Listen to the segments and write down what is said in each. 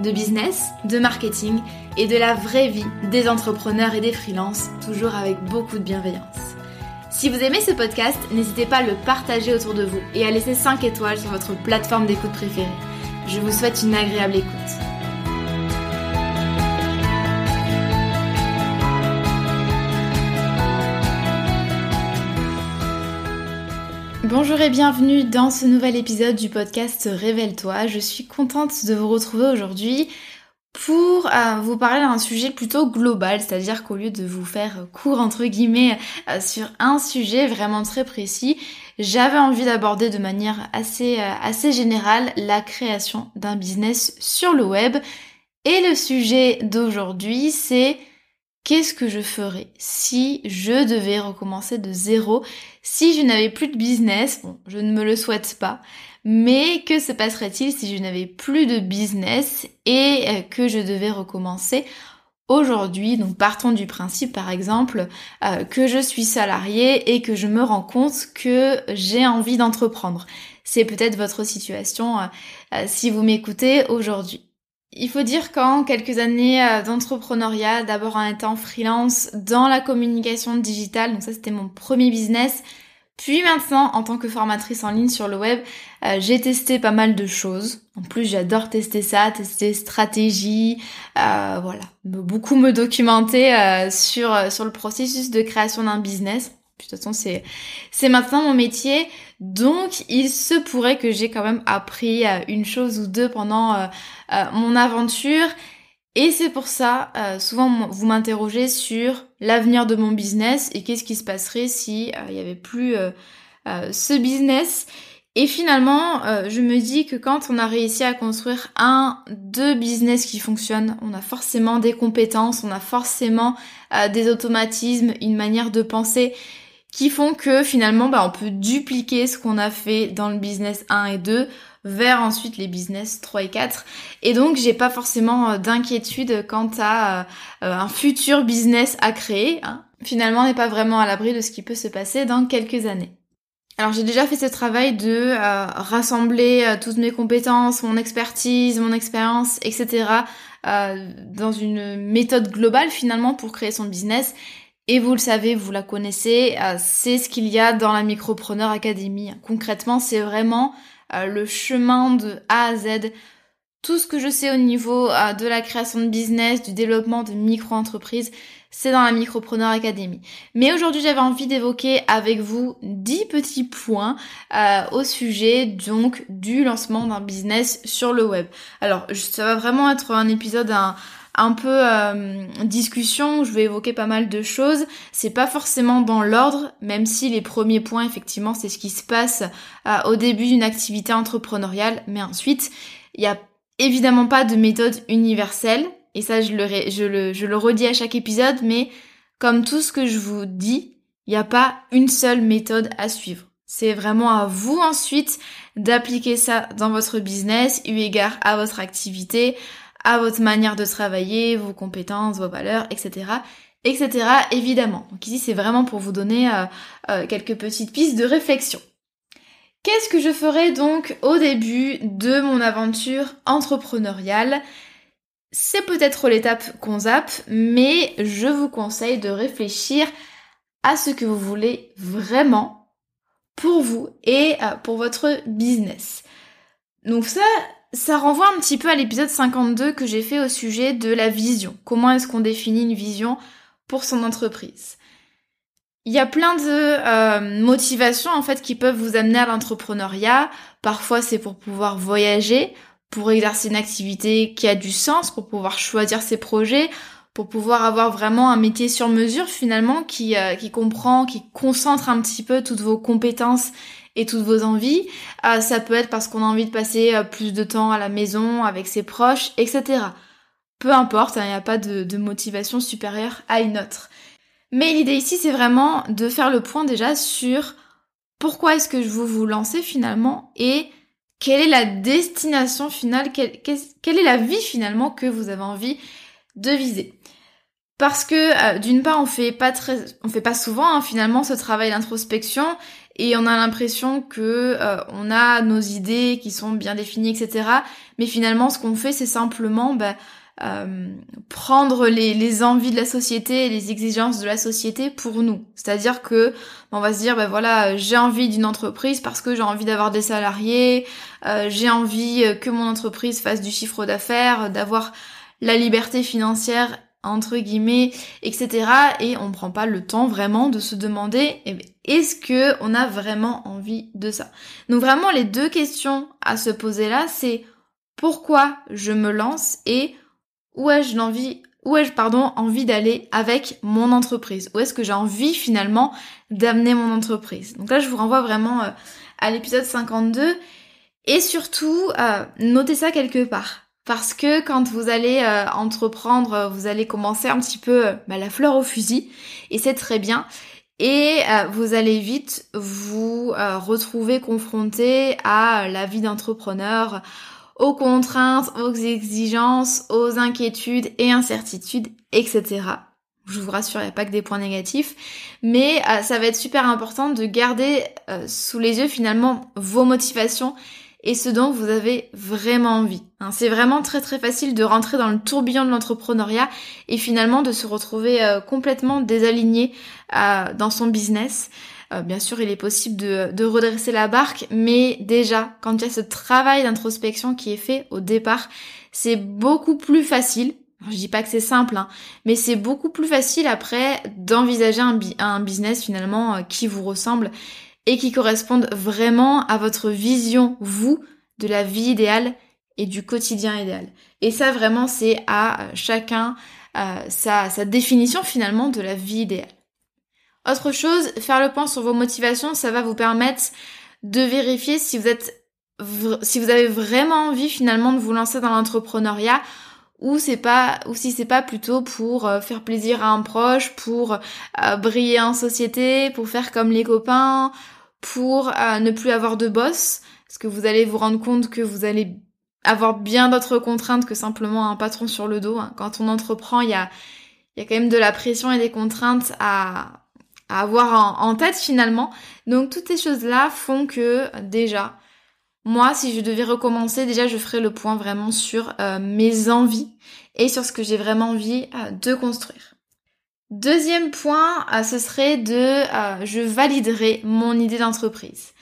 de business, de marketing et de la vraie vie des entrepreneurs et des freelances, toujours avec beaucoup de bienveillance. Si vous aimez ce podcast, n'hésitez pas à le partager autour de vous et à laisser 5 étoiles sur votre plateforme d'écoute préférée. Je vous souhaite une agréable écoute. Bonjour et bienvenue dans ce nouvel épisode du podcast Révèle-toi. Je suis contente de vous retrouver aujourd'hui pour euh, vous parler d'un sujet plutôt global, c'est-à-dire qu'au lieu de vous faire court entre guillemets euh, sur un sujet vraiment très précis, j'avais envie d'aborder de manière assez, euh, assez générale la création d'un business sur le web. Et le sujet d'aujourd'hui, c'est Qu'est-ce que je ferais si je devais recommencer de zéro, si je n'avais plus de business? Bon, je ne me le souhaite pas, mais que se passerait-il si je n'avais plus de business et euh, que je devais recommencer aujourd'hui? Donc partons du principe par exemple euh, que je suis salarié et que je me rends compte que j'ai envie d'entreprendre. C'est peut-être votre situation euh, si vous m'écoutez aujourd'hui. Il faut dire qu'en quelques années euh, d'entrepreneuriat, d'abord en étant freelance dans la communication digitale, donc ça c'était mon premier business, puis maintenant en tant que formatrice en ligne sur le web, euh, j'ai testé pas mal de choses. En plus j'adore tester ça, tester stratégie, euh, voilà, beaucoup me documenter sur, sur le processus de création d'un business. De toute façon, c'est c'est maintenant mon métier, donc il se pourrait que j'ai quand même appris une chose ou deux pendant euh, mon aventure. Et c'est pour ça, euh, souvent vous m'interrogez sur l'avenir de mon business et qu'est-ce qui se passerait si euh, il n'y avait plus ce business. Et finalement, je me dis que quand on a réussi à construire un, deux business qui fonctionnent, on a forcément des compétences, on a forcément des automatismes, une manière de penser qui font que finalement, bah, on peut dupliquer ce qu'on a fait dans le business 1 et 2 vers ensuite les business 3 et 4. Et donc j'ai pas forcément euh, d'inquiétude quant à euh, euh, un futur business à créer. Hein. Finalement, on n'est pas vraiment à l'abri de ce qui peut se passer dans quelques années. Alors j'ai déjà fait ce travail de rassembler toutes mes compétences, mon expertise, mon expérience, etc. dans une méthode globale finalement pour créer son business. Et vous le savez, vous la connaissez, c'est ce qu'il y a dans la Micropreneur Academy. Concrètement, c'est vraiment euh, le chemin de A à Z, tout ce que je sais au niveau euh, de la création de business, du développement de micro-entreprises, c'est dans la Micropreneur Academy. Mais aujourd'hui, j'avais envie d'évoquer avec vous 10 petits points euh, au sujet donc du lancement d'un business sur le web. Alors, ça va vraiment être un épisode un, un peu euh, discussion je vais évoquer pas mal de choses. C'est pas forcément dans l'ordre, même si les premiers points, effectivement, c'est ce qui se passe euh, au début d'une activité entrepreneuriale, mais ensuite, il y a évidemment pas de méthode universelle, et ça je le, je le, je le redis à chaque épisode, mais comme tout ce que je vous dis, il n'y a pas une seule méthode à suivre. C'est vraiment à vous ensuite d'appliquer ça dans votre business, eu égard à votre activité, à votre manière de travailler, vos compétences, vos valeurs, etc. etc. évidemment. Donc ici c'est vraiment pour vous donner euh, euh, quelques petites pistes de réflexion. Qu'est-ce que je ferai donc au début de mon aventure entrepreneuriale? C'est peut-être l'étape qu'on zappe, mais je vous conseille de réfléchir à ce que vous voulez vraiment pour vous et euh, pour votre business. Donc ça, ça renvoie un petit peu à l'épisode 52 que j'ai fait au sujet de la vision. Comment est-ce qu'on définit une vision pour son entreprise? Il y a plein de euh, motivations en fait qui peuvent vous amener à l'entrepreneuriat. Parfois c'est pour pouvoir voyager, pour exercer une activité qui a du sens, pour pouvoir choisir ses projets, pour pouvoir avoir vraiment un métier sur mesure finalement qui, euh, qui comprend, qui concentre un petit peu toutes vos compétences et toutes vos envies. Euh, ça peut être parce qu'on a envie de passer plus de temps à la maison avec ses proches, etc. Peu importe, hein, il n'y a pas de, motivation supérieure à une autre. Mais l'idée ici, c'est vraiment de faire le point déjà sur pourquoi est-ce que veux vous lancer finalement et quelle est la destination finale, quelle, est la vie finalement que vous avez envie de viser. Parce que euh, d'une part, on fait pas très, on fait pas souvent hein, finalement ce travail d'introspection et on a l'impression que euh, on a nos idées qui sont bien définies, etc. Mais finalement, ce qu'on fait, c'est simplement bah, euh, prendre les, envies de la société et les exigences de la société pour nous. C'est-à-dire que on va se dire, ben voilà, j'ai envie d'une entreprise parce que j'ai envie d'avoir des salariés, euh, j'ai envie que mon entreprise fasse du chiffre d'affaires, d'avoir la liberté financière entre guillemets, etc. Et on prend pas le temps vraiment de se demander, eh ben, est-ce que on a vraiment envie de ça? Donc vraiment les deux questions à se poser là, c'est pourquoi je me lance et où ai-je envie où ai-je pardon envie d'aller avec mon entreprise? Où est-ce que j'ai envie finalement d'amener mon entreprise? Donc là je vous renvoie vraiment euh, à l'épisode 52 et surtout euh, notez ça quelque part parce que quand vous allez euh, entreprendre, vous allez commencer un petit peu bah, la fleur au fusil et c'est très bien. Et vous allez vite vous retrouver confronté à la vie d'entrepreneur, aux contraintes, aux exigences, aux inquiétudes et incertitudes, etc. Je vous rassure, il n'y a pas que des points négatifs, mais euh, ça va être super important de garder euh, sous les yeux finalement vos motivations et ce dont vous avez vraiment envie. Hein. c'est vraiment très très facile de rentrer dans le tourbillon de l'entrepreneuriat et finalement de se retrouver euh, complètement désaligné dans son business. Euh, bien sûr, il est possible de, redresser la barque, mais déjà, quand il y a ce travail d'introspection qui est fait au départ, c'est beaucoup plus facile. je dis pas que c'est simple, hein, mais c'est beaucoup plus facile après d'envisager un, business finalement euh, qui vous ressemble et qui corresponde vraiment à votre vision, vous, de la vie idéale et du quotidien idéal. Et ça vraiment, c'est à euh, chacun sa, sa définition finalement de la vie idéale. Autre chose, faire le point sur vos motivations, ça va vous permettre de vérifier si vous êtes si vous avez vraiment envie finalement de vous lancer dans l'entrepreneuriat ou c'est pas ou si c'est pas plutôt pour euh, faire plaisir à un proche, pour euh, briller en société, pour faire comme les copains, pour euh, ne plus avoir de boss parce que vous allez vous rendre compte que vous allez avoir bien d'autres contraintes que simplement un patron sur le dos. Hein. Quand on entreprend, il y a il y a quand même de la pression et des contraintes à à avoir en, tête finalement. Donc toutes ces choses-là font que déjà, moi, si je devais recommencer, déjà, je ferais le point vraiment sur euh, mes envies et sur ce que j'ai vraiment envie euh, de construire. Deuxième point, euh, ce serait de, je validerai mon idée d'entreprise.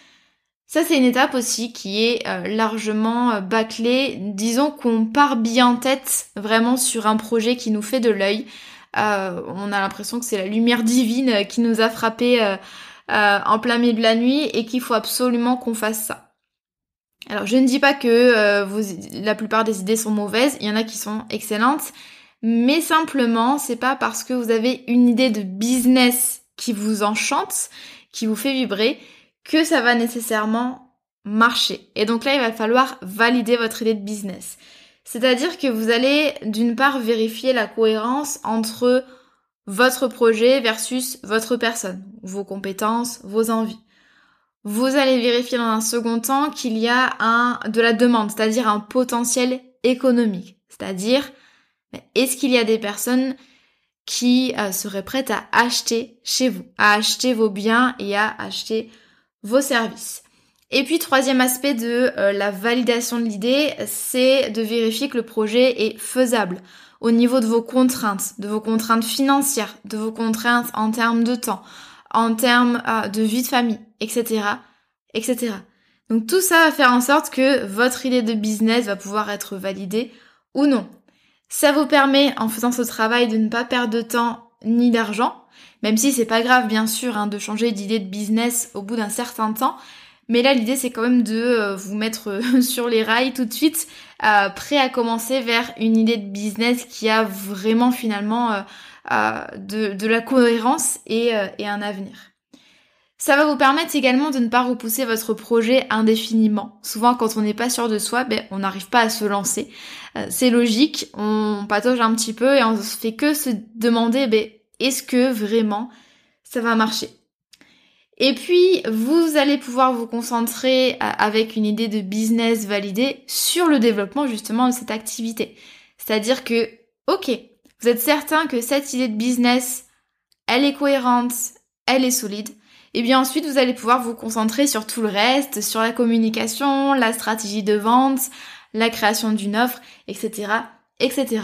Ça, c'est une étape aussi qui est largement bâclée. Disons qu'on part bien en tête vraiment sur un projet qui nous fait de l'œil, on a l'impression que c'est la lumière divine qui nous a frappé en plein milieu de la nuit et qu'il faut absolument qu'on fasse ça. Alors je ne dis pas que la plupart des idées sont mauvaises, il y en a qui sont excellentes, mais simplement c'est pas parce que vous avez une idée de business qui vous enchante, qui vous fait vibrer, que ça va nécessairement marcher. Et donc là il va falloir valider votre idée de business. C'est-à-dire que vous allez d'une part vérifier la cohérence entre votre projet versus votre personne, vos compétences, vos envies. Vous allez vérifier dans un second temps qu'il y a un de la demande, c'est-à-dire un potentiel économique. C'est-à-dire, est-ce qu'il y a des personnes qui euh, seraient prêtes à acheter chez vous, à acheter vos biens et à acheter vos services? Et puis troisième aspect de euh, la validation de l'idée, c'est de vérifier que le projet est faisable au niveau de vos contraintes, de vos contraintes financières, de vos contraintes en termes de temps, en termes euh, de vie de famille, etc., etc. Donc tout ça va faire en sorte que votre idée de business va pouvoir être validée ou non. Ça vous permet, en faisant ce travail, de ne pas perdre de temps ni d'argent, même si c'est pas grave bien sûr hein, de changer d'idée de business au bout d'un certain temps. Mais là l'idée c'est quand même de euh, vous mettre sur les rails tout de suite, euh, prêt à commencer vers une idée de business qui a vraiment finalement euh, de, la cohérence et, et un avenir. Ça va vous permettre également de ne pas repousser votre projet indéfiniment. Souvent, quand on n'est pas sûr de soi, ben, on n'arrive pas à se lancer. c'est logique, on patauge un petit peu et on se fait que se demander, ben, est-ce que vraiment ça va marcher? Et puis, vous allez pouvoir vous concentrer euh, avec une idée de business validée sur le développement justement de cette activité. C'est-à-dire que, ok, vous êtes certain que cette idée de business, elle est cohérente, elle est solide. Et bien ensuite, vous allez pouvoir vous concentrer sur tout le reste, sur la communication, la stratégie de vente, la création d'une offre, etc., etc.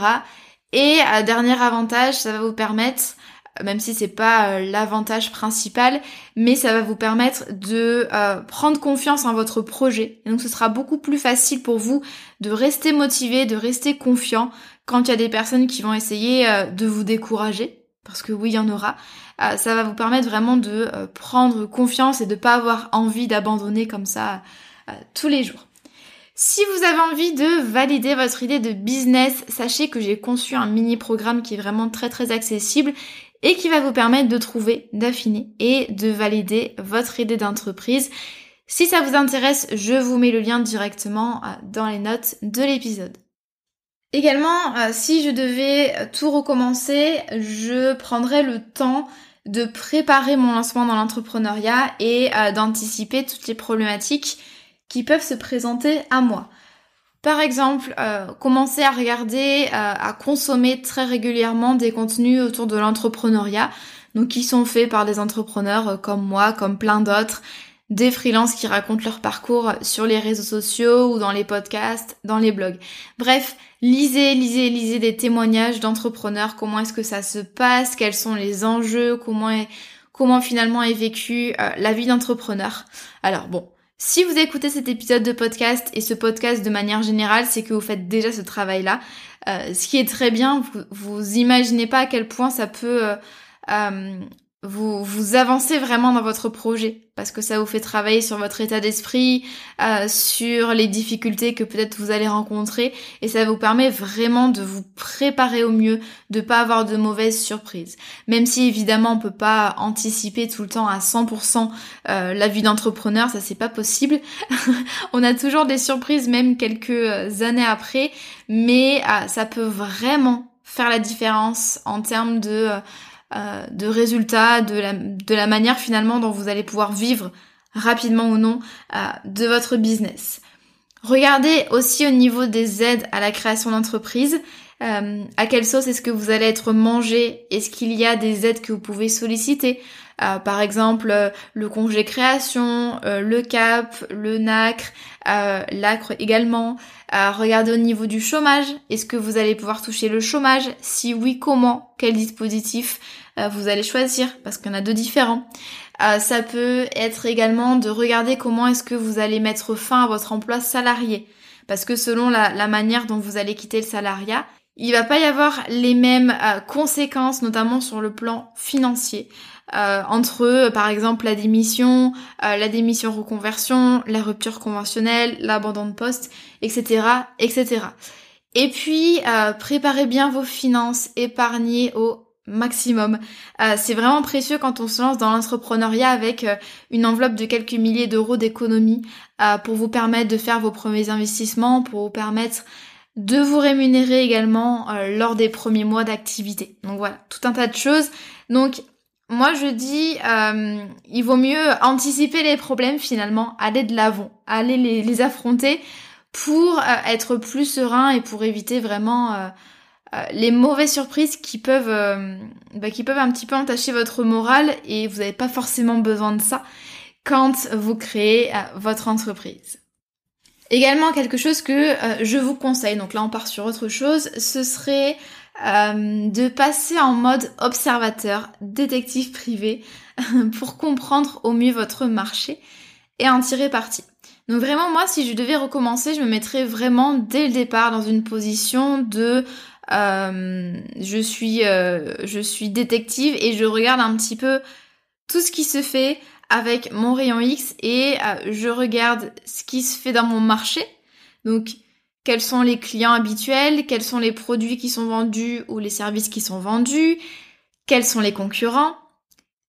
Et euh, dernier avantage, ça va vous permettre même si c'est pas euh, l'avantage principal, mais ça va vous permettre de euh, prendre confiance en votre projet. Et donc ce sera beaucoup plus facile pour vous de rester motivé, de rester confiant quand il y a des personnes qui vont essayer euh, de vous décourager, parce que oui, il y en aura. ça va vous permettre vraiment de prendre confiance et de pas avoir envie d'abandonner comme ça tous les jours. Si vous avez envie de valider votre idée de business, sachez que j'ai conçu un mini programme qui est vraiment très très accessible et qui va vous permettre de trouver, d'affiner et de valider votre idée d'entreprise. Si ça vous intéresse, je vous mets le lien directement euh, dans les notes de l'épisode. Également, euh, si je devais tout recommencer, je prendrais le temps de préparer mon lancement dans l'entrepreneuriat et euh, d'anticiper toutes les problématiques qui peuvent se présenter à moi. Par exemple, euh, commencer à regarder, à consommer très régulièrement des contenus autour de l'entrepreneuriat, donc qui sont faits par des entrepreneurs comme moi, comme plein d'autres, des freelances qui racontent leur parcours sur les réseaux sociaux ou dans les podcasts, dans les blogs. Bref, lisez, lisez, lisez des témoignages d'entrepreneurs, comment est-ce que ça se passe, quels sont les enjeux, comment comment finalement est vécue la vie d'entrepreneur? Alors bon, si vous écoutez cet épisode de podcast et ce podcast de manière générale, c'est que vous faites déjà ce travail-là. Euh, ce qui est très bien, vous, vous imaginez pas à quel point ça peut euh, euh, vous, avancez vraiment dans votre projet parce que ça vous fait travailler sur votre état d'esprit, euh, sur les difficultés que peut-être vous allez rencontrer et ça vous permet vraiment de vous préparer au mieux, de pas avoir de mauvaises surprises. Même si évidemment on peut pas anticiper tout le temps à 100% euh, la vie d'entrepreneur, ça c'est pas possible. on a toujours des surprises même quelques années après, mais euh, ça peut vraiment faire la différence en termes de euh, de résultats, de la, de la manière finalement dont vous allez pouvoir vivre rapidement ou non euh, de votre business. Regardez aussi au niveau des aides à la création d'entreprise. Euh, à quelle sauce est-ce que vous allez être mangé? Est-ce qu'il y a des aides que vous pouvez solliciter? Par exemple, le congé création, le CAP, le NACRE, l'ACRE également. regardez au niveau du chômage. Est-ce que vous allez pouvoir toucher le chômage? Si oui, comment? Quel dispositif euh, vous allez choisir? Parce qu'il y en a deux différents. Euh, ça peut être également de regarder comment est-ce que vous allez mettre fin à votre emploi salarié. Parce que selon la, manière dont vous allez quitter le salariat, il va pas y avoir les mêmes euh, conséquences, notamment sur le plan financier. Entre par exemple la démission, la démission reconversion, la rupture conventionnelle, l'abandon de poste, etc., etc. Et puis préparez bien vos finances, épargnez au maximum. Euh, c'est vraiment précieux quand on se lance dans l'entrepreneuriat avec euh, une enveloppe de quelques milliers d'euros d'économie euh, pour vous permettre de faire vos premiers investissements, pour vous permettre de vous rémunérer également lors des premiers mois d'activité. Donc voilà, tout un tas de choses. Donc moi je dis, il vaut mieux anticiper les problèmes finalement, aller de l'avant, aller les, affronter pour être plus serein et pour éviter vraiment euh, les mauvaises surprises qui peuvent, euh, bah, qui peuvent un petit peu entacher votre morale et vous n'avez pas forcément besoin de ça quand vous créez euh, votre entreprise. Également quelque chose que je vous conseille, donc là on part sur autre chose, ce serait de passer en mode observateur, détective privé, pour comprendre au mieux votre marché et en tirer parti. Donc vraiment moi si je devais recommencer, je me mettrais vraiment dès le départ dans une position de euh, je suis je suis détective et je regarde un petit peu tout ce qui se fait avec mon rayon X et je regarde ce qui se fait dans mon marché. Donc quels sont les clients habituels, quels sont les produits qui sont vendus ou les services qui sont vendus, quels sont les concurrents,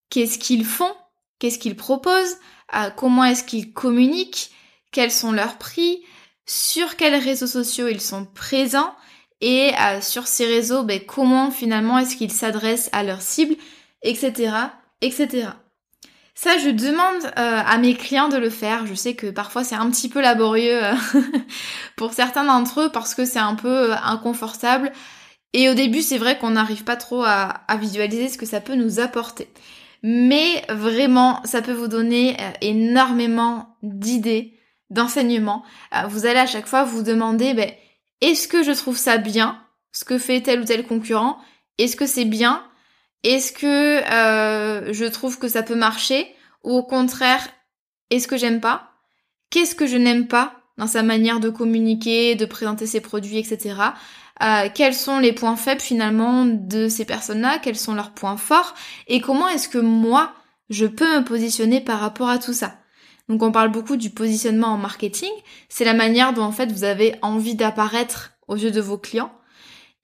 qu'est-ce qu'ils font, qu'est-ce qu'ils proposent, euh, comment est-ce qu'ils communiquent, quels sont leurs prix, sur quels réseaux sociaux ils sont présents? Et euh, sur ces réseaux, ben, comment finalement est-ce qu'ils s'adressent à leurs cibles, etc., etc. Ça, je demande euh, à mes clients de le faire. Je sais que parfois c'est un petit peu laborieux pour certains d'entre eux parce que c'est un peu inconfortable. Et au début, c'est vrai qu'on n'arrive pas trop à, visualiser ce que ça peut nous apporter. Mais vraiment, ça peut vous donner euh, énormément d'idées, d'enseignements. Euh, vous allez à chaque fois vous demander, ben, est-ce que je trouve ça bien, ce que fait tel ou tel concurrent? Est-ce que c'est bien? Est-ce que euh, je trouve que ça peut marcher Ou au contraire, est-ce que j'aime pas? Qu'est-ce que je n'aime pas dans sa manière de communiquer, de présenter ses produits, etc. Euh, quels sont les points faibles finalement de ces personnes-là, quels sont leurs points forts, et comment est-ce que moi, je peux me positionner par rapport à tout ça? Donc on parle beaucoup du positionnement en marketing, c'est la manière dont en fait vous avez envie d'apparaître aux yeux de vos clients.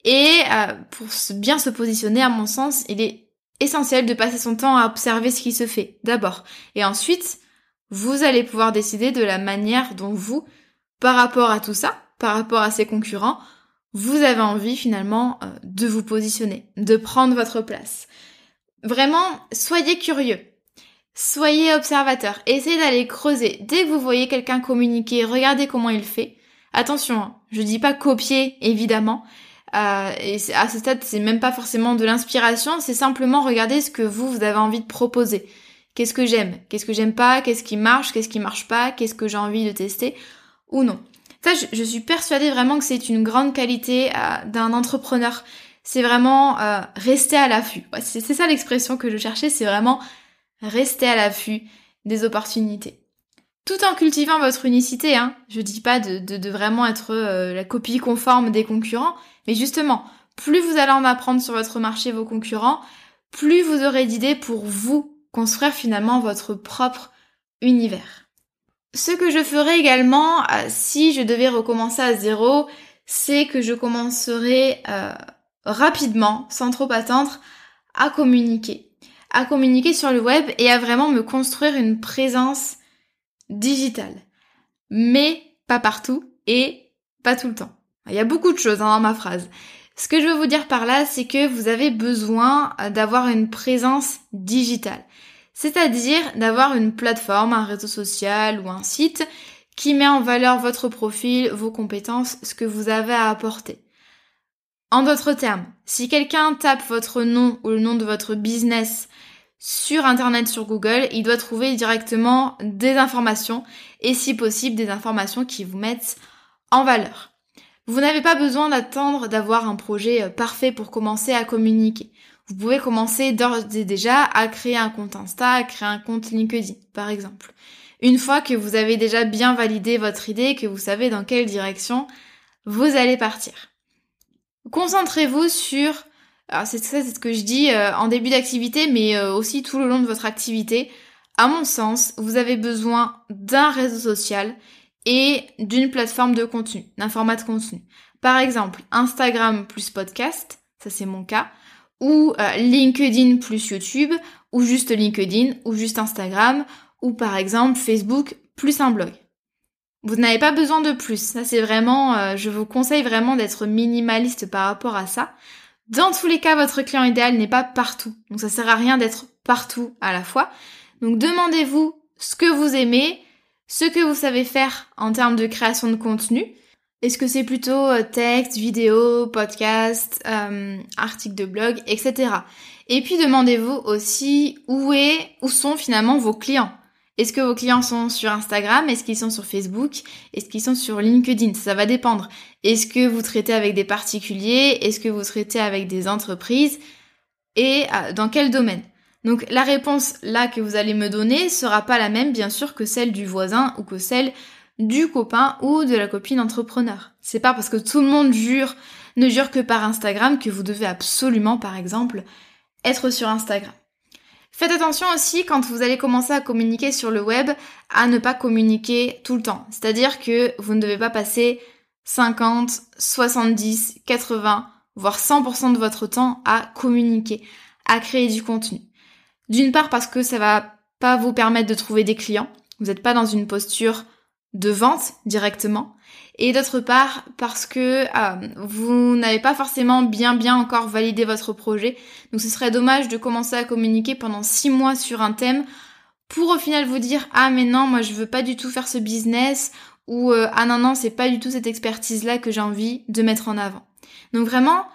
Et euh, pour bien se positionner, à mon sens, il est essentiel de passer son temps à observer ce qui se fait d'abord. Et ensuite, vous allez pouvoir décider de la manière dont vous, par rapport à tout ça, par rapport à ses concurrents, vous avez envie finalement euh, de vous positionner, de prendre votre place. Vraiment, soyez curieux. Soyez observateur. Essayez d'aller creuser. Dès que vous voyez quelqu'un communiquer, regardez comment il fait. Attention, hein, je dis pas copier, évidemment. Euh, et à ce stade, c'est même pas forcément de l'inspiration, c'est simplement regarder ce que vous, vous avez envie de proposer. Qu'est-ce que j'aime? Qu'est-ce que j'aime pas? Qu'est-ce qui marche? Qu'est-ce qui marche pas? Qu'est-ce que j'ai envie de tester? Ou non. Ça, je, suis persuadée vraiment que c'est une grande qualité euh, d'un entrepreneur. C'est vraiment euh, rester à l'affût. c'est ça l'expression que je cherchais, c'est vraiment rester à l'affût des opportunités. Tout en cultivant votre unicité, hein. Je dis pas de, de, vraiment être euh, la copie conforme des concurrents, mais justement, plus vous allez en apprendre sur votre marché vos concurrents, plus vous aurez d'idées pour vous construire finalement votre propre univers. Ce que je ferai également euh, si je devais recommencer à zéro, c'est que je commencerai euh, rapidement, sans trop attendre, à communiquer. À communiquer sur le web et à vraiment me construire une présence digitale. Mais pas partout et pas tout le temps. Il y a beaucoup de choses hein, dans ma phrase. Ce que je veux vous dire par là, c'est que vous avez besoin euh, d'avoir une présence digitale c'est-à-dire d'avoir une plateforme, un réseau social ou un site qui met en valeur votre profil, vos compétences, ce que vous avez à apporter. En d'autres termes, si quelqu'un tape votre nom ou le nom de votre business sur Internet, sur Google, il doit trouver directement des informations et si possible des informations qui vous mettent en valeur. Vous n'avez pas besoin d'attendre d'avoir un projet parfait pour commencer à communiquer vous pouvez commencer d'ores et déjà à créer un compte Insta, à créer un compte LinkedIn, par exemple. Une fois que vous avez déjà bien validé votre idée, que vous savez dans quelle direction vous allez partir. Concentrez-vous sur, alors c'est ça, c'est ce que je dis euh, en début d'activité, mais euh, aussi tout le long de votre activité. À mon sens, vous avez besoin d'un réseau social et d'une plateforme de contenu, d'un format de contenu. Par exemple, Instagram plus podcast, ça c'est mon cas ou euh, LinkedIn plus YouTube, ou juste LinkedIn, ou juste Instagram, ou par exemple Facebook plus un blog. Vous n'avez pas besoin de plus. Ça c'est vraiment, je vous conseille vraiment d'être minimaliste par rapport à ça. Dans tous les cas, votre client idéal n'est pas partout. Donc ça sert à rien d'être partout à la fois. Donc demandez-vous ce que vous aimez, ce que vous savez faire en termes de création de contenu, est-ce que c'est plutôt euh, texte, vidéo, podcast, euh, article de blog, etc. Et puis demandez-vous aussi où est, où sont finalement vos clients. Est-ce que vos clients sont sur Instagram? Est-ce qu'ils sont sur Facebook? Est-ce qu'ils sont sur LinkedIn? Ça va dépendre. Est-ce que vous traitez avec des particuliers? Est-ce que vous traitez avec des entreprises? Et euh, dans quel domaine? Donc la réponse là que vous allez me donner sera pas la même bien sûr que celle du voisin ou que celle du copain ou de la copine entrepreneur. C'est pas parce que tout le monde jure ne dure que par Instagram, que vous devez absolument, par exemple, être sur Instagram. Faites attention aussi quand vous allez commencer à communiquer sur le web à ne pas communiquer tout le temps. C'est-à-dire que vous ne devez pas passer 50, 70, 80, voire 100% de votre temps à communiquer, à créer du contenu. D'une part parce que ça va pas vous permettre de trouver des clients. Vous n'êtes pas dans une posture de vente directement. Et d'autre part, parce que euh, vous n'avez pas forcément bien bien encore validé votre projet. Donc ce serait dommage de commencer à communiquer pendant six mois sur un thème pour au final vous dire ah mais non moi je veux pas du tout faire ce business ou euh, ah non non c'est pas du tout cette expertise là que j'ai envie de mettre en avant. Donc vraiment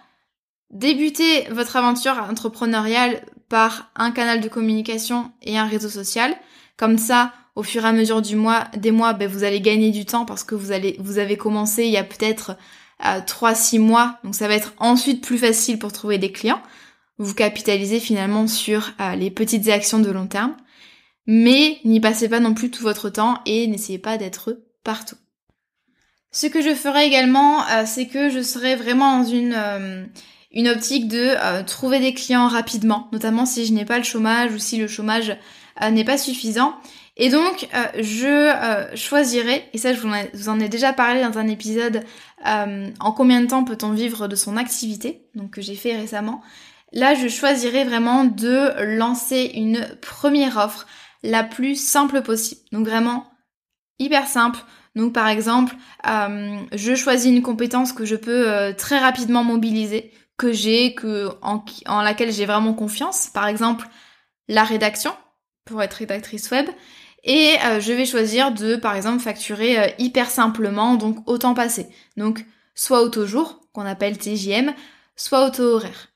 débutez votre aventure entrepreneuriale par un canal de communication et un réseau social. Comme ça, au fur et à mesure du mois, des mois, ben, vous allez gagner du temps parce que vous allez, vous avez commencé il y a peut-être euh, 3-6 mois, donc ça va être ensuite plus facile pour trouver des clients. Vous capitalisez finalement sur euh, les petites actions de long terme, mais n'y passez pas non plus tout votre temps et n'essayez pas d'être partout. Ce que je ferai également, euh, c'est que je serai vraiment dans une optique de trouver des clients rapidement, notamment si je n'ai pas le chômage ou si le chômage n'est pas suffisant. Et donc, euh, je euh, choisirai, et ça je vous en ai déjà parlé dans un épisode, euh, en combien de temps peut-on vivre de son activité, donc que j'ai fait récemment. Là, je choisirai vraiment de lancer une première offre la plus simple possible. Donc vraiment hyper simple. Donc par exemple, je choisis une compétence que je peux très rapidement mobiliser, que j'ai, que en laquelle j'ai vraiment confiance. Par exemple, la rédaction pour être rédactrice web. Et euh, je vais choisir de, par exemple, facturer euh, hyper simplement, donc au temps passé. Donc, soit auto-jour, qu'on appelle TJM, soit auto-horaire.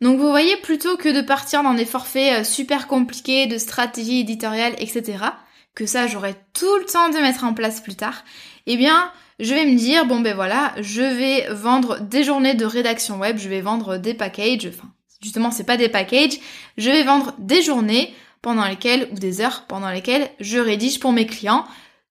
Donc vous voyez, plutôt que de partir dans des forfaits euh, super compliqués de stratégie éditoriale, etc., que ça j'aurai tout le temps de mettre en place plus tard, eh bien, je vais me dire, bon ben voilà, je vais vendre des journées de rédaction web, je vais vendre des packages, enfin, justement c'est pas des packages, je vais vendre des journées pendant lesquelles, ou des heures pendant lesquelles je rédige pour mes clients.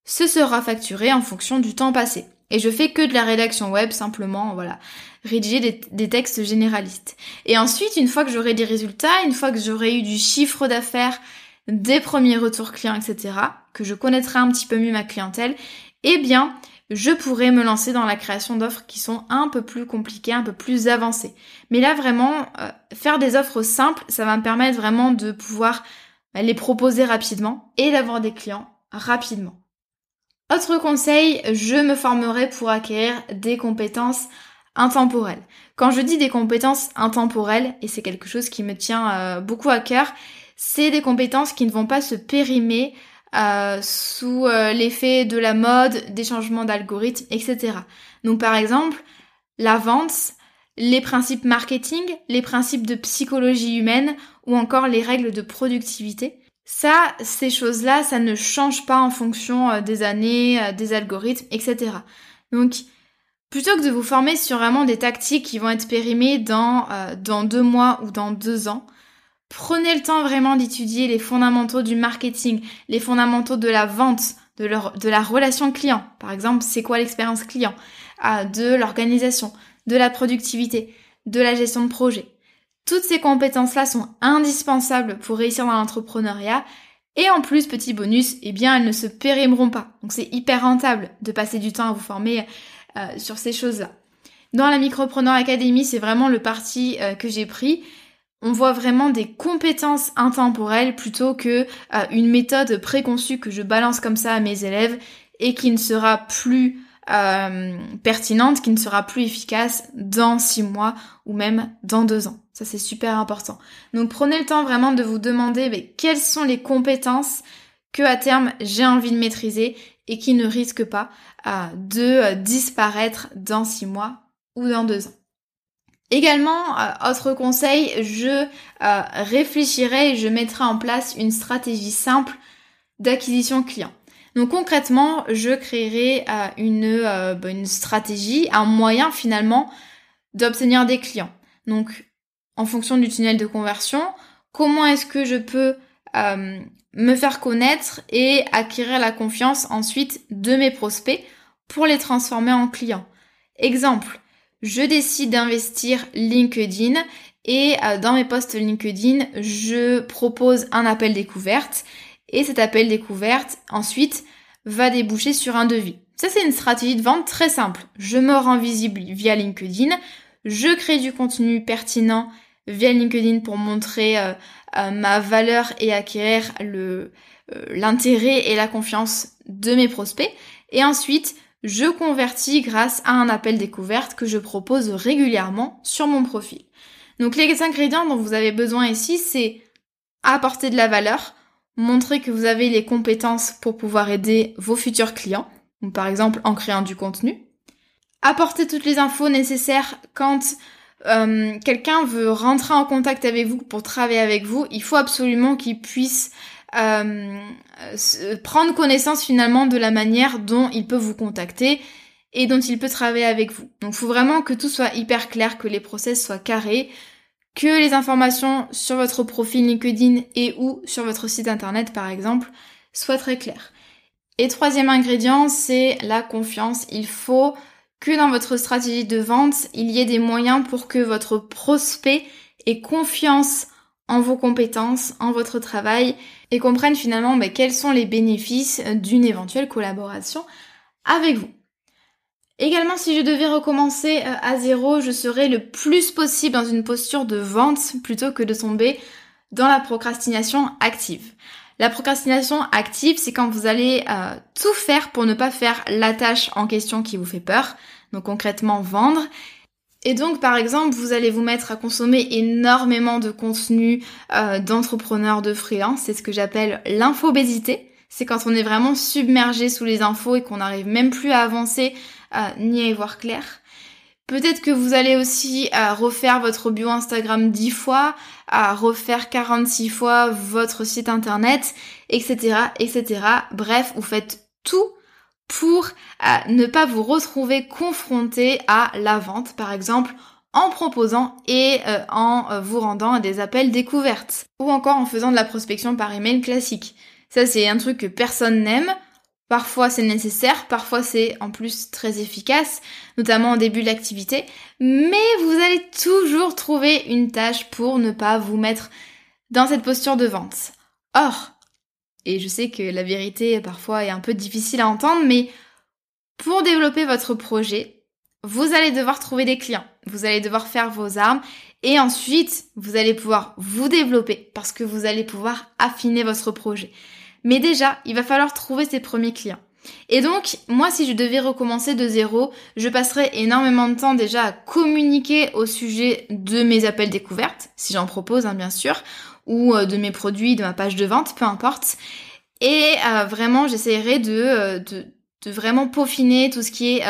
Ce sera facturé en fonction du temps passé. Et je fais que de la rédaction web, simplement, voilà, rédiger des, textes généralistes. Et ensuite, une fois que j'aurai des résultats, une fois que j'aurai eu du chiffre d'affaires, des premiers retours clients, etc., que je connaîtrai un petit peu mieux ma clientèle, eh bien, je pourrais me lancer dans la création d'offres qui sont un peu plus compliquées, un peu plus avancées. Mais là, vraiment, euh, faire des offres simples, ça va me permettre vraiment de pouvoir les proposer rapidement et d'avoir des clients rapidement. Autre conseil, je me formerai pour acquérir des compétences intemporelles. Quand je dis des compétences intemporelles, et c'est quelque chose qui me tient euh, beaucoup à cœur, c'est des compétences qui ne vont pas se périmer euh, sous euh, l'effet de la mode, des changements d'algorithmes, etc. Donc par exemple, la vente, les principes marketing, les principes de psychologie humaine ou encore les règles de productivité. Ça, ces choses-là, ça ne change pas en fonction euh, des années, euh, des algorithmes, etc. Donc, plutôt que de vous former sur vraiment des tactiques qui vont être périmées dans, euh, dans deux mois ou dans deux ans, prenez le temps vraiment d'étudier les fondamentaux du marketing, les fondamentaux de la vente, de, la relation client. Par exemple, c'est quoi l'expérience client, de l'organisation, de la productivité, de la gestion de projet. Toutes ces compétences-là sont indispensables pour réussir dans l'entrepreneuriat. Et en plus, petit bonus, eh bien, elles ne se périmeront pas. Donc c'est hyper rentable de passer du temps à vous former euh, sur ces choses-là. Dans la Micropreneur Academy, c'est vraiment le parti euh, que j'ai pris. On voit vraiment des compétences intemporelles plutôt que euh, une méthode préconçue que je balance comme ça à mes élèves et qui ne sera plus euh, pertinente qui ne sera plus efficace dans six mois ou même dans deux ans. Ça c'est super important. Donc prenez le temps vraiment de vous demander mais, quelles sont les compétences que à terme j'ai envie de maîtriser et qui ne risquent pas euh, de euh, disparaître dans six mois ou dans deux ans. Également, autre conseil, je réfléchirai et je mettrai en place une stratégie simple d'acquisition client. Donc concrètement, je créerai euh, une, euh, bah, une stratégie, un moyen finalement d'obtenir des clients. Donc en fonction du tunnel de conversion, comment est-ce que je peux euh, me faire connaître et acquérir la confiance ensuite de mes prospects pour les transformer en clients? Exemple, je décide d'investir LinkedIn et dans mes posts LinkedIn, je propose un appel découverte et cet appel découverte ensuite va déboucher sur un devis. Ça c'est une stratégie de vente très simple. Je me rends visible via LinkedIn, je crée du contenu pertinent via LinkedIn pour montrer euh, euh, ma valeur et acquérir le l'intérêt et la confiance de mes prospects et ensuite je convertis grâce à un appel découverte que je propose régulièrement sur mon profil. Donc les ingrédients dont vous avez besoin ici, c'est apporter de la valeur, montrer que vous avez les compétences pour pouvoir aider vos futurs clients, par exemple en créant du contenu, apporter toutes les infos nécessaires quand euh, quelqu'un veut rentrer en contact avec vous pour travailler avec vous, il faut absolument qu'il puisse euh, prendre connaissance finalement de la manière dont il peut vous contacter et dont il peut travailler avec vous. Donc il faut vraiment que tout soit hyper clair, que les process soient carrés, que les informations sur votre profil LinkedIn et ou sur votre site internet par exemple soient très claires. Et troisième ingrédient, c'est la confiance. Il faut que dans votre stratégie de vente, il y ait des moyens pour que votre prospect ait confiance en vos compétences, en votre travail et comprennent finalement ben, quels sont les bénéfices d'une éventuelle collaboration avec vous. Également, si je devais recommencer euh, à zéro, je serais le plus possible dans une posture de vente plutôt que de tomber dans la procrastination active. La procrastination active, c'est quand vous allez euh, tout faire pour ne pas faire la tâche en question qui vous fait peur, donc concrètement vendre, et donc, par exemple, vous allez vous mettre à consommer énormément de contenu euh, d'entrepreneurs de freelance. C'est ce que j'appelle l'infobésité. C'est quand on est vraiment submergé sous les infos et qu'on n'arrive même plus à avancer ni à y voir clair. Peut-être que vous allez aussi euh, refaire votre bio Instagram 10 fois, à refaire 46 fois votre site internet, etc., etc. Bref, vous faites tout pour euh, ne pas vous retrouver confronté à la vente, par exemple en proposant et euh, en euh, vous rendant à des appels découvertes ou encore en faisant de la prospection par email classique. Ça c'est un truc que personne n'aime. Parfois c'est nécessaire, parfois c'est en plus très efficace, notamment au début de l'activité, mais vous allez toujours trouver une tâche pour ne pas vous mettre dans cette posture de vente. Or, et je sais que la vérité parfois est un peu difficile à entendre, mais pour développer votre projet, vous allez devoir trouver des clients, vous allez devoir faire vos armes et ensuite vous allez pouvoir vous développer parce que vous allez pouvoir affiner votre projet. Mais déjà, il va falloir trouver ces premiers clients. Et donc, moi, si je devais recommencer de zéro, je passerais énormément de temps déjà à communiquer au sujet de mes appels découvertes, si j'en propose, hein, bien sûr, ou euh, de mes produits, de ma page de vente, peu importe. Et euh, vraiment, j'essaierai de, euh, de, de, vraiment peaufiner tout ce qui est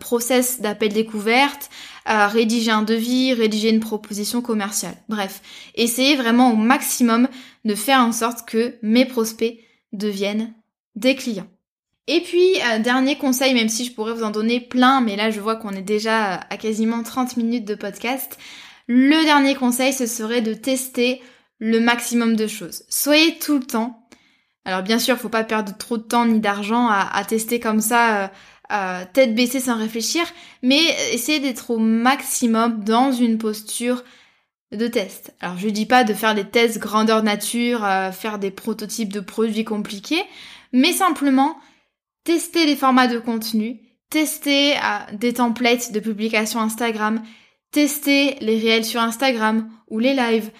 process d'appel découverte, rédiger un devis, rédiger une proposition commerciale. Bref, essayer vraiment au maximum de faire en sorte que mes prospects deviennent des clients. Et puis, dernier conseil, même si je pourrais vous en donner plein, mais là je vois qu'on est déjà à quasiment 30 minutes de podcast, le dernier conseil, ce serait de tester le maximum de choses. Soyez tout le temps. Alors bien sûr, faut pas perdre trop de temps ni d'argent à, tester comme ça, euh, tête baissée sans réfléchir, mais essayez d'être au maximum dans une posture de test. Alors je dis pas de faire des tests grandeur nature, euh, faire des prototypes de produits compliqués, mais simplement tester les formats de contenu, tester euh, des templates de publication Instagram, tester les réels sur Instagram ou les lives,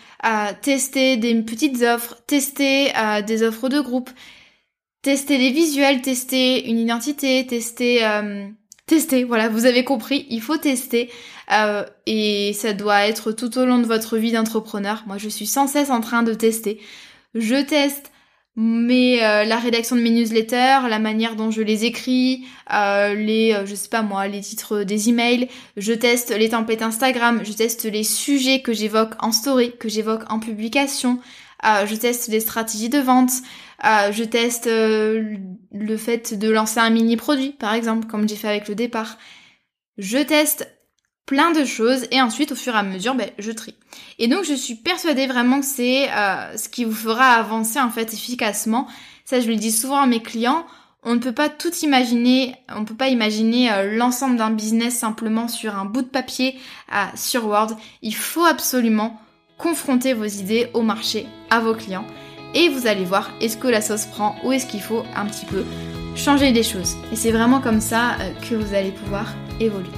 tester des petites offres, tester euh, des offres de groupe, tester les visuels, tester une identité, tester... Tester, voilà, vous avez compris, il faut tester. Euh, et ça doit être tout au long de votre vie d'entrepreneur. Moi, je suis sans cesse en train de tester. Je teste mais euh, la rédaction de mes newsletters, la manière dont je les écris, euh, les, je sais pas moi, les titres des emails, je teste les templates Instagram, je teste les sujets que j'évoque en story, que j'évoque en publication, je teste les stratégies de vente, je teste le fait de lancer un mini produit, par exemple, comme j'ai fait avec le départ. Je teste plein de choses et ensuite au fur et à mesure ben, je trie. Et donc je suis persuadée vraiment que c'est euh, ce qui vous fera avancer en fait efficacement. Ça je le dis souvent à mes clients. On ne peut pas tout imaginer, on ne peut pas imaginer euh, l'ensemble d'un business simplement sur un bout de papier sur Word. Il faut absolument confronter vos idées au marché, à vos clients. Et vous allez voir est-ce que la sauce prend ou est-ce qu'il faut un petit peu changer des choses. Et c'est vraiment comme ça euh, que vous allez pouvoir évoluer.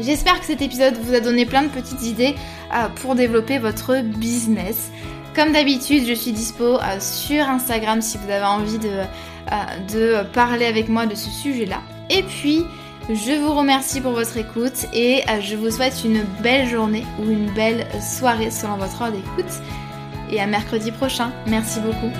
J'espère que cet épisode vous a donné plein de petites idées euh, pour développer votre business. Comme d'habitude, je suis dispo sur Instagram si vous avez envie de parler avec moi de ce sujet-là. Et puis, je vous remercie pour votre écoute et euh, je vous souhaite une belle journée ou une belle soirée selon votre heure d'écoute. Et à mercredi prochain. Merci beaucoup.